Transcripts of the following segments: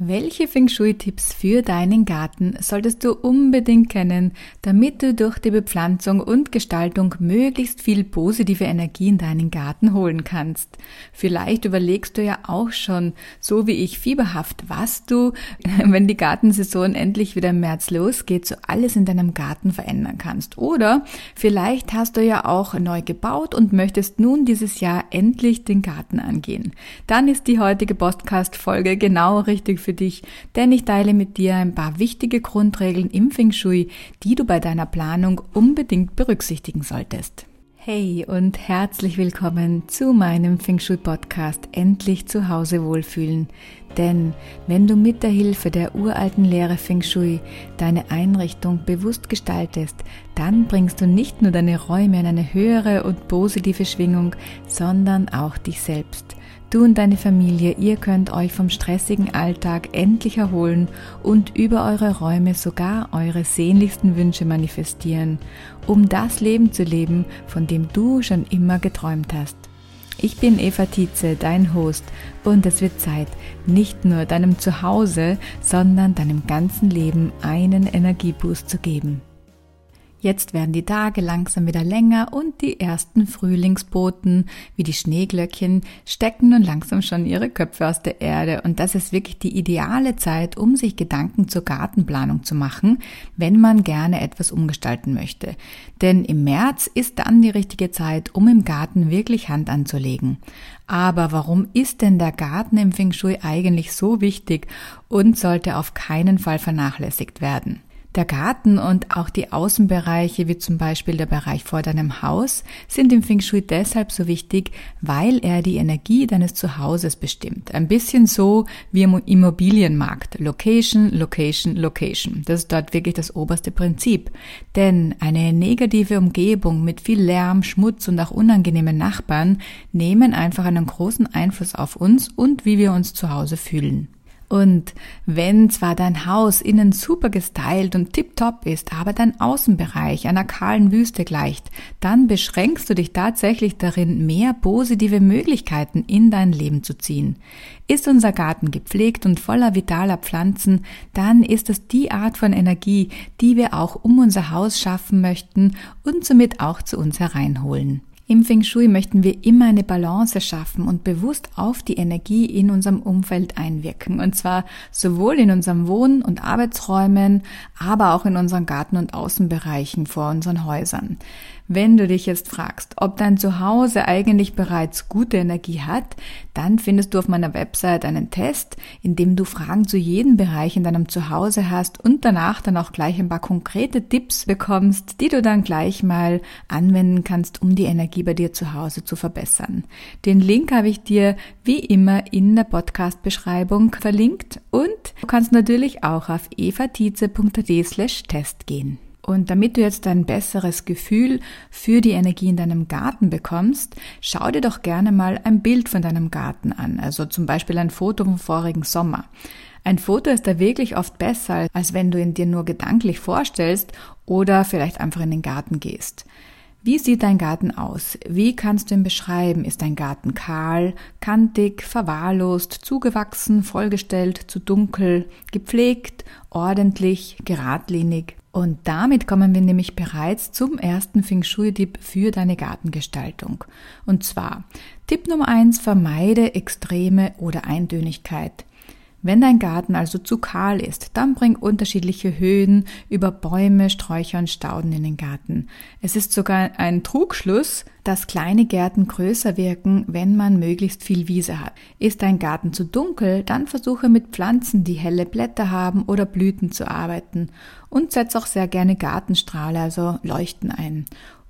Welche Feng Shui-Tipps für deinen Garten solltest du unbedingt kennen, damit du durch die Bepflanzung und Gestaltung möglichst viel positive Energie in deinen Garten holen kannst? Vielleicht überlegst du ja auch schon, so wie ich fieberhaft, was du, wenn die Gartensaison endlich wieder im März losgeht, so alles in deinem Garten verändern kannst. Oder vielleicht hast du ja auch neu gebaut und möchtest nun dieses Jahr endlich den Garten angehen. Dann ist die heutige Podcast-Folge genau richtig für dich, denn ich teile mit dir ein paar wichtige Grundregeln im Feng Shui, die du bei deiner Planung unbedingt berücksichtigen solltest. Hey und herzlich willkommen zu meinem Feng Shui Podcast Endlich zu Hause wohlfühlen. Denn wenn du mit der Hilfe der uralten Lehre Feng Shui deine Einrichtung bewusst gestaltest, dann bringst du nicht nur deine Räume in eine höhere und positive Schwingung, sondern auch dich selbst. Du und deine Familie, ihr könnt euch vom stressigen Alltag endlich erholen und über eure Räume sogar eure sehnlichsten Wünsche manifestieren, um das Leben zu leben, von dem du schon immer geträumt hast. Ich bin Eva Tietze, dein Host, und es wird Zeit, nicht nur deinem Zuhause, sondern deinem ganzen Leben einen Energieboost zu geben. Jetzt werden die Tage langsam wieder länger und die ersten Frühlingsboten, wie die Schneeglöckchen, stecken nun langsam schon ihre Köpfe aus der Erde und das ist wirklich die ideale Zeit, um sich Gedanken zur Gartenplanung zu machen, wenn man gerne etwas umgestalten möchte. Denn im März ist dann die richtige Zeit, um im Garten wirklich Hand anzulegen. Aber warum ist denn der Garten im Feng Shui eigentlich so wichtig und sollte auf keinen Fall vernachlässigt werden? Der Garten und auch die Außenbereiche, wie zum Beispiel der Bereich vor deinem Haus, sind im Feng Shui deshalb so wichtig, weil er die Energie deines Zuhauses bestimmt. Ein bisschen so wie im Immobilienmarkt. Location, Location, Location. Das ist dort wirklich das oberste Prinzip. Denn eine negative Umgebung mit viel Lärm, Schmutz und auch unangenehmen Nachbarn nehmen einfach einen großen Einfluss auf uns und wie wir uns zu Hause fühlen. Und wenn zwar dein Haus innen super gestylt und tipptopp ist, aber dein Außenbereich einer kahlen Wüste gleicht, dann beschränkst du dich tatsächlich darin, mehr positive Möglichkeiten in dein Leben zu ziehen. Ist unser Garten gepflegt und voller vitaler Pflanzen, dann ist es die Art von Energie, die wir auch um unser Haus schaffen möchten und somit auch zu uns hereinholen. Im Feng Shui möchten wir immer eine Balance schaffen und bewusst auf die Energie in unserem Umfeld einwirken. Und zwar sowohl in unserem Wohn- und Arbeitsräumen, aber auch in unseren Garten- und Außenbereichen vor unseren Häusern. Wenn du dich jetzt fragst, ob dein Zuhause eigentlich bereits gute Energie hat, dann findest du auf meiner Website einen Test, in dem du Fragen zu jedem Bereich in deinem Zuhause hast und danach dann auch gleich ein paar konkrete Tipps bekommst, die du dann gleich mal anwenden kannst, um die Energie bei dir zu Hause zu verbessern. Den Link habe ich dir wie immer in der Podcast-Beschreibung verlinkt und du kannst natürlich auch auf evatize.at slash Test gehen. Und damit du jetzt ein besseres Gefühl für die Energie in deinem Garten bekommst, schau dir doch gerne mal ein Bild von deinem Garten an, also zum Beispiel ein Foto vom vorigen Sommer. Ein Foto ist da wirklich oft besser, als wenn du ihn dir nur gedanklich vorstellst oder vielleicht einfach in den Garten gehst. Wie sieht dein Garten aus? Wie kannst du ihn beschreiben? Ist dein Garten kahl, kantig, verwahrlost, zugewachsen, vollgestellt, zu dunkel, gepflegt, ordentlich, geradlinig? Und damit kommen wir nämlich bereits zum ersten Feng Shui-Tipp für deine Gartengestaltung. Und zwar, Tipp Nummer eins: vermeide Extreme oder Eintönigkeit. Wenn dein Garten also zu kahl ist, dann bring unterschiedliche Höhen über Bäume, Sträucher und Stauden in den Garten. Es ist sogar ein Trugschluss, dass kleine Gärten größer wirken, wenn man möglichst viel Wiese hat. Ist dein Garten zu dunkel, dann versuche mit Pflanzen, die helle Blätter haben oder Blüten zu arbeiten und setz auch sehr gerne Gartenstrahle, also Leuchten ein.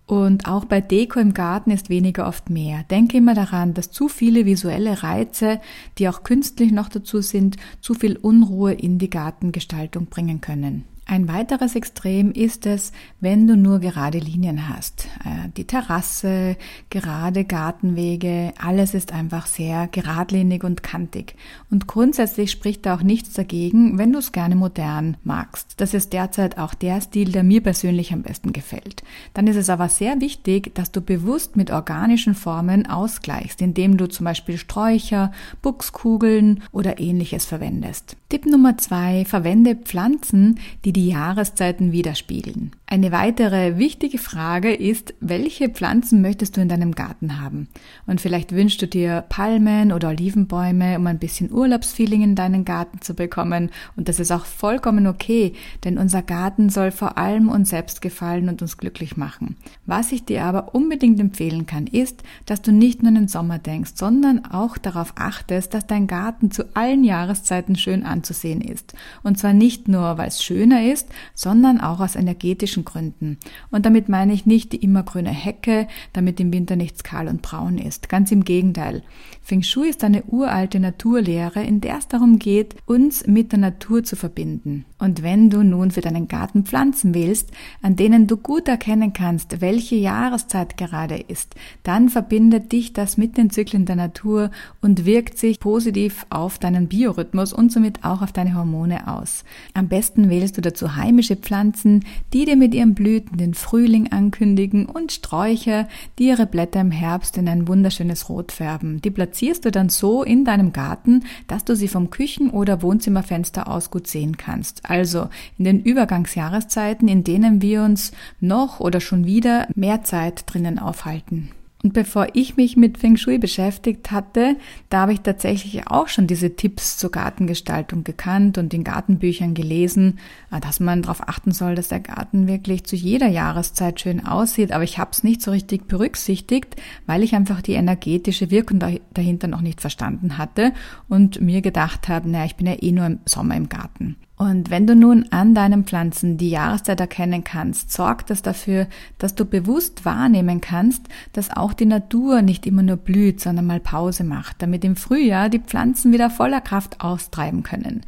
Und auch bei Deko im Garten ist weniger oft mehr. Denke immer daran, dass zu viele visuelle Reize, die auch künstlich noch dazu sind, zu viel Unruhe in die Gartengestaltung bringen können. Ein weiteres Extrem ist es, wenn du nur gerade Linien hast. Äh, die Terrasse, gerade Gartenwege, alles ist einfach sehr geradlinig und kantig. Und grundsätzlich spricht da auch nichts dagegen, wenn du es gerne modern magst. Das ist derzeit auch der Stil, der mir persönlich am besten gefällt. Dann ist es aber sehr wichtig, dass du bewusst mit organischen Formen ausgleichst, indem du zum Beispiel Sträucher, Buchskugeln oder ähnliches verwendest. Tipp Nummer zwei, verwende Pflanzen, die die Jahreszeiten widerspiegeln. Eine weitere wichtige Frage ist, welche Pflanzen möchtest du in deinem Garten haben? Und vielleicht wünschst du dir Palmen oder Olivenbäume, um ein bisschen Urlaubsfeeling in deinen Garten zu bekommen. Und das ist auch vollkommen okay, denn unser Garten soll vor allem uns selbst gefallen und uns glücklich machen. Was ich dir aber unbedingt empfehlen kann, ist, dass du nicht nur an den Sommer denkst, sondern auch darauf achtest, dass dein Garten zu allen Jahreszeiten schön anzusehen ist. Und zwar nicht nur, weil es schöner ist, sondern auch aus energetischen Gründen. Und damit meine ich nicht die immergrüne Hecke, damit im Winter nichts kahl und braun ist. Ganz im Gegenteil. Feng Shui ist eine uralte Naturlehre, in der es darum geht, uns mit der Natur zu verbinden. Und wenn du nun für deinen Garten Pflanzen wählst, an denen du gut erkennen kannst, welche Jahreszeit gerade ist, dann verbindet dich das mit den Zyklen der Natur und wirkt sich positiv auf deinen Biorhythmus und somit auch auf deine Hormone aus. Am besten wählst du dazu heimische Pflanzen, die dir mit ihren Blüten den Frühling ankündigen und Sträucher, die ihre Blätter im Herbst in ein wunderschönes Rot färben. Die platzierst du dann so in deinem Garten, dass du sie vom Küchen- oder Wohnzimmerfenster aus gut sehen kannst. Also in den Übergangsjahreszeiten, in denen wir uns noch oder schon wieder mehr Zeit drinnen aufhalten. Und bevor ich mich mit Feng Shui beschäftigt hatte, da habe ich tatsächlich auch schon diese Tipps zur Gartengestaltung gekannt und in Gartenbüchern gelesen, äh, dass man darauf achten soll, dass der Garten wirklich zu jeder Jahreszeit schön aussieht. Aber ich habe es nicht so richtig berücksichtigt, weil ich einfach die energetische Wirkung dahinter noch nicht verstanden hatte und mir gedacht habe, naja, ich bin ja eh nur im Sommer im Garten. Und wenn du nun an deinen Pflanzen die Jahreszeit erkennen kannst, sorgt das dafür, dass du bewusst wahrnehmen kannst, dass auch die Natur nicht immer nur blüht, sondern mal Pause macht, damit im Frühjahr die Pflanzen wieder voller Kraft austreiben können.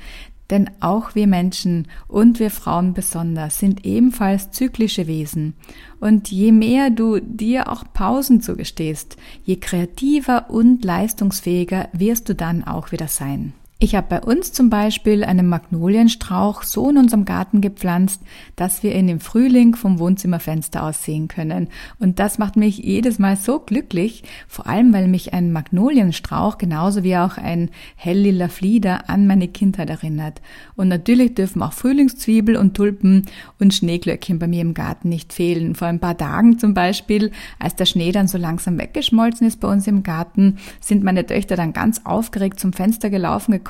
Denn auch wir Menschen und wir Frauen besonders sind ebenfalls zyklische Wesen. Und je mehr du dir auch Pausen zugestehst, je kreativer und leistungsfähiger wirst du dann auch wieder sein. Ich habe bei uns zum Beispiel einen Magnolienstrauch so in unserem Garten gepflanzt, dass wir ihn im Frühling vom Wohnzimmerfenster aus sehen können. Und das macht mich jedes Mal so glücklich, vor allem weil mich ein Magnolienstrauch genauso wie auch ein helllila Flieder an meine Kindheit erinnert. Und natürlich dürfen auch Frühlingszwiebel und Tulpen und Schneeglöckchen bei mir im Garten nicht fehlen. Vor ein paar Tagen zum Beispiel, als der Schnee dann so langsam weggeschmolzen ist bei uns im Garten, sind meine Töchter dann ganz aufgeregt zum Fenster gelaufen gekommen,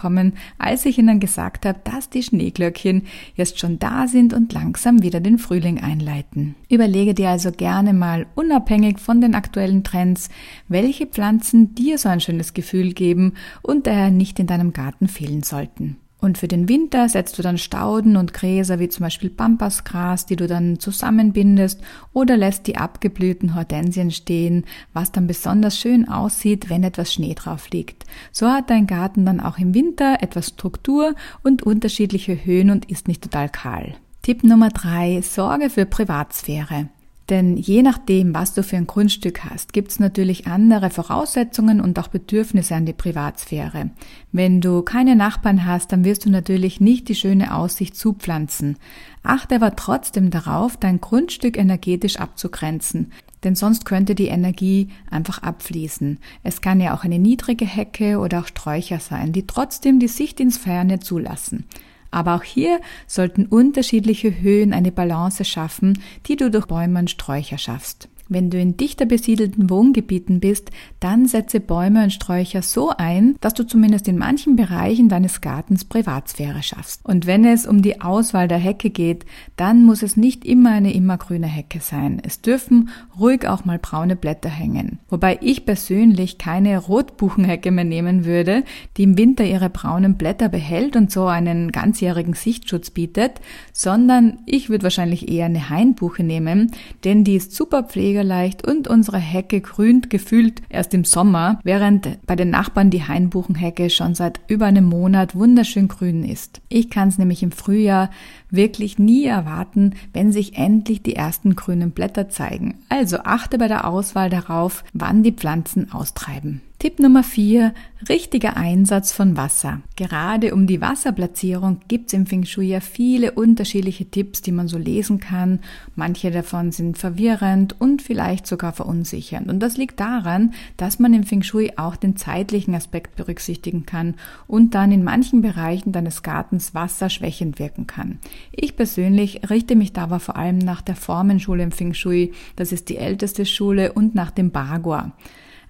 als ich ihnen gesagt habe, dass die Schneeglöckchen jetzt schon da sind und langsam wieder den Frühling einleiten. Überlege dir also gerne mal, unabhängig von den aktuellen Trends, welche Pflanzen dir so ein schönes Gefühl geben und daher nicht in deinem Garten fehlen sollten. Und für den Winter setzt du dann Stauden und Gräser wie zum Beispiel Pampasgras, die du dann zusammenbindest oder lässt die abgeblühten Hortensien stehen, was dann besonders schön aussieht, wenn etwas Schnee drauf liegt. So hat dein Garten dann auch im Winter etwas Struktur und unterschiedliche Höhen und ist nicht total kahl. Tipp Nummer drei: Sorge für Privatsphäre. Denn je nachdem, was du für ein Grundstück hast, gibt es natürlich andere Voraussetzungen und auch Bedürfnisse an die Privatsphäre. Wenn du keine Nachbarn hast, dann wirst du natürlich nicht die schöne Aussicht zupflanzen. Achte aber trotzdem darauf, dein Grundstück energetisch abzugrenzen. Denn sonst könnte die Energie einfach abfließen. Es kann ja auch eine niedrige Hecke oder auch Sträucher sein, die trotzdem die Sicht ins Ferne zulassen. Aber auch hier sollten unterschiedliche Höhen eine Balance schaffen, die du durch Bäume und Sträucher schaffst. Wenn du in dichter besiedelten Wohngebieten bist, dann setze Bäume und Sträucher so ein, dass du zumindest in manchen Bereichen deines Gartens Privatsphäre schaffst. Und wenn es um die Auswahl der Hecke geht, dann muss es nicht immer eine immergrüne Hecke sein. Es dürfen ruhig auch mal braune Blätter hängen. Wobei ich persönlich keine Rotbuchenhecke mehr nehmen würde, die im Winter ihre braunen Blätter behält und so einen ganzjährigen Sichtschutz bietet, sondern ich würde wahrscheinlich eher eine Hainbuche nehmen, denn die ist super pfleger leicht und unsere Hecke grünt gefühlt erst im Sommer, während bei den Nachbarn die Hainbuchenhecke schon seit über einem Monat wunderschön grün ist. Ich kann es nämlich im Frühjahr wirklich nie erwarten, wenn sich endlich die ersten grünen Blätter zeigen. Also achte bei der Auswahl darauf, wann die Pflanzen austreiben. Tipp Nummer 4. Richtiger Einsatz von Wasser. Gerade um die Wasserplatzierung gibt es im Feng Shui ja viele unterschiedliche Tipps, die man so lesen kann. Manche davon sind verwirrend und vielleicht sogar verunsichernd. Und das liegt daran, dass man im Feng Shui auch den zeitlichen Aspekt berücksichtigen kann und dann in manchen Bereichen deines Gartens Wasser schwächend wirken kann. Ich persönlich richte mich dabei vor allem nach der Formenschule im Feng Shui. Das ist die älteste Schule und nach dem Bagua.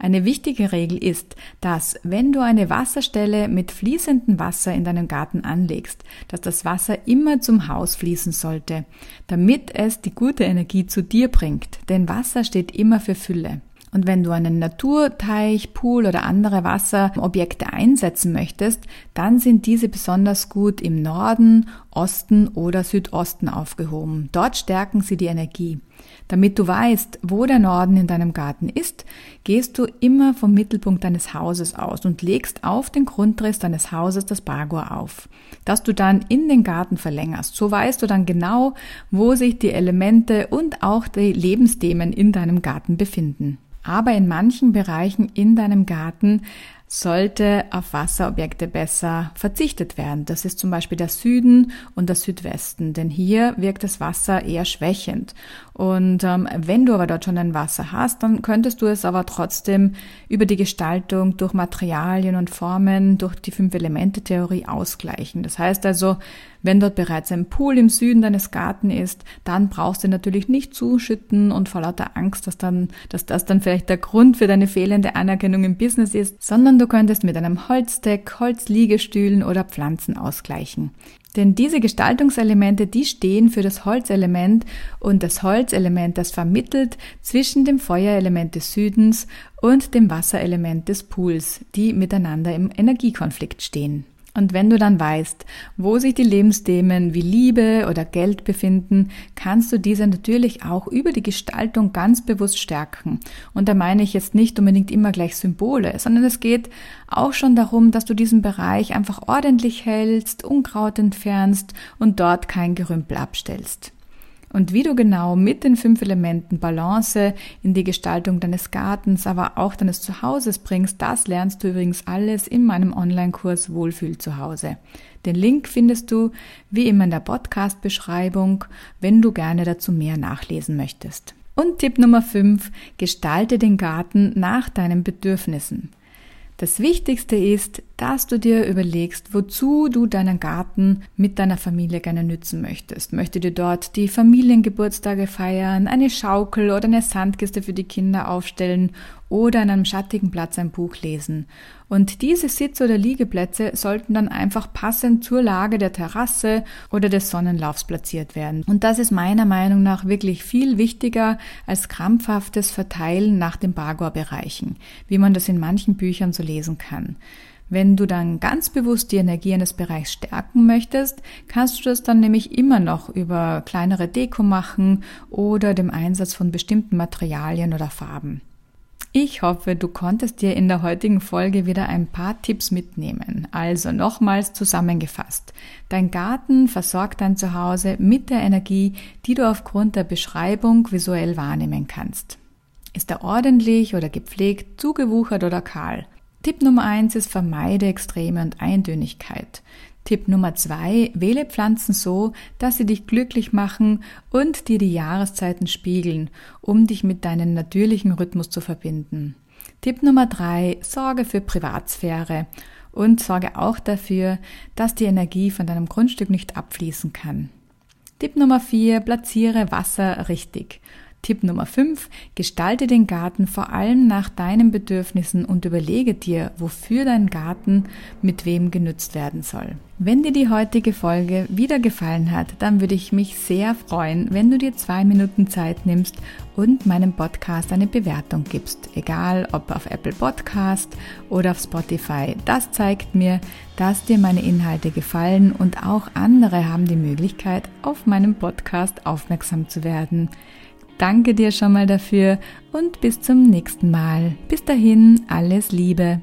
Eine wichtige Regel ist, dass wenn du eine Wasserstelle mit fließendem Wasser in deinem Garten anlegst, dass das Wasser immer zum Haus fließen sollte, damit es die gute Energie zu dir bringt. Denn Wasser steht immer für Fülle. Und wenn du einen Naturteich, Pool oder andere Wasserobjekte einsetzen möchtest, dann sind diese besonders gut im Norden, Osten oder Südosten aufgehoben. Dort stärken sie die Energie. Damit du weißt, wo der Norden in deinem Garten ist, gehst du immer vom Mittelpunkt deines Hauses aus und legst auf den Grundriss deines Hauses das Bagua auf, das du dann in den Garten verlängerst. So weißt du dann genau, wo sich die Elemente und auch die Lebensthemen in deinem Garten befinden. Aber in manchen Bereichen in deinem Garten sollte auf Wasserobjekte besser verzichtet werden. Das ist zum Beispiel der Süden und der Südwesten, denn hier wirkt das Wasser eher schwächend. Und ähm, wenn du aber dort schon ein Wasser hast, dann könntest du es aber trotzdem über die Gestaltung durch Materialien und Formen, durch die Fünf-Elemente-Theorie ausgleichen. Das heißt also, wenn dort bereits ein Pool im Süden deines Garten ist, dann brauchst du natürlich nicht zuschütten und vor lauter Angst, dass dann, dass das dann vielleicht der Grund für deine fehlende Anerkennung im Business ist, sondern du könntest mit einem Holzdeck, Holzliegestühlen oder Pflanzen ausgleichen. Denn diese Gestaltungselemente, die stehen für das Holzelement und das Holzelement, das vermittelt zwischen dem Feuerelement des Südens und dem Wasserelement des Pools, die miteinander im Energiekonflikt stehen. Und wenn du dann weißt, wo sich die Lebensthemen wie Liebe oder Geld befinden, kannst du diese natürlich auch über die Gestaltung ganz bewusst stärken. Und da meine ich jetzt nicht unbedingt immer gleich Symbole, sondern es geht auch schon darum, dass du diesen Bereich einfach ordentlich hältst, Unkraut entfernst und dort kein Gerümpel abstellst. Und wie du genau mit den fünf Elementen Balance in die Gestaltung deines Gartens, aber auch deines Zuhauses bringst, das lernst du übrigens alles in meinem Online-Kurs Wohlfühl zu Hause. Den Link findest du wie immer in der Podcast-Beschreibung, wenn du gerne dazu mehr nachlesen möchtest. Und Tipp Nummer 5, gestalte den Garten nach deinen Bedürfnissen. Das Wichtigste ist, dass du dir überlegst, wozu du deinen Garten mit deiner Familie gerne nützen möchtest. Möchtet ihr dort die Familiengeburtstage feiern, eine Schaukel oder eine Sandkiste für die Kinder aufstellen oder an einem schattigen Platz ein Buch lesen. Und diese Sitz- oder Liegeplätze sollten dann einfach passend zur Lage der Terrasse oder des Sonnenlaufs platziert werden. Und das ist meiner Meinung nach wirklich viel wichtiger als krampfhaftes Verteilen nach den Bagua-Bereichen, wie man das in manchen Büchern so lesen kann. Wenn du dann ganz bewusst die Energie eines Bereichs stärken möchtest, kannst du das dann nämlich immer noch über kleinere Deko machen oder dem Einsatz von bestimmten Materialien oder Farben. Ich hoffe, du konntest dir in der heutigen Folge wieder ein paar Tipps mitnehmen. Also nochmals zusammengefasst. Dein Garten versorgt dein Zuhause mit der Energie, die du aufgrund der Beschreibung visuell wahrnehmen kannst. Ist er ordentlich oder gepflegt, zugewuchert oder kahl? Tipp Nummer eins ist vermeide Extreme und Eintönigkeit. Tipp Nummer zwei, wähle Pflanzen so, dass sie dich glücklich machen und dir die Jahreszeiten spiegeln, um dich mit deinem natürlichen Rhythmus zu verbinden. Tipp Nummer drei, sorge für Privatsphäre und sorge auch dafür, dass die Energie von deinem Grundstück nicht abfließen kann. Tipp Nummer vier, platziere Wasser richtig. Tipp Nummer 5. Gestalte den Garten vor allem nach deinen Bedürfnissen und überlege dir, wofür dein Garten mit wem genützt werden soll. Wenn dir die heutige Folge wieder gefallen hat, dann würde ich mich sehr freuen, wenn du dir zwei Minuten Zeit nimmst und meinem Podcast eine Bewertung gibst. Egal ob auf Apple Podcast oder auf Spotify. Das zeigt mir, dass dir meine Inhalte gefallen und auch andere haben die Möglichkeit, auf meinem Podcast aufmerksam zu werden. Danke dir schon mal dafür und bis zum nächsten Mal. Bis dahin, alles Liebe.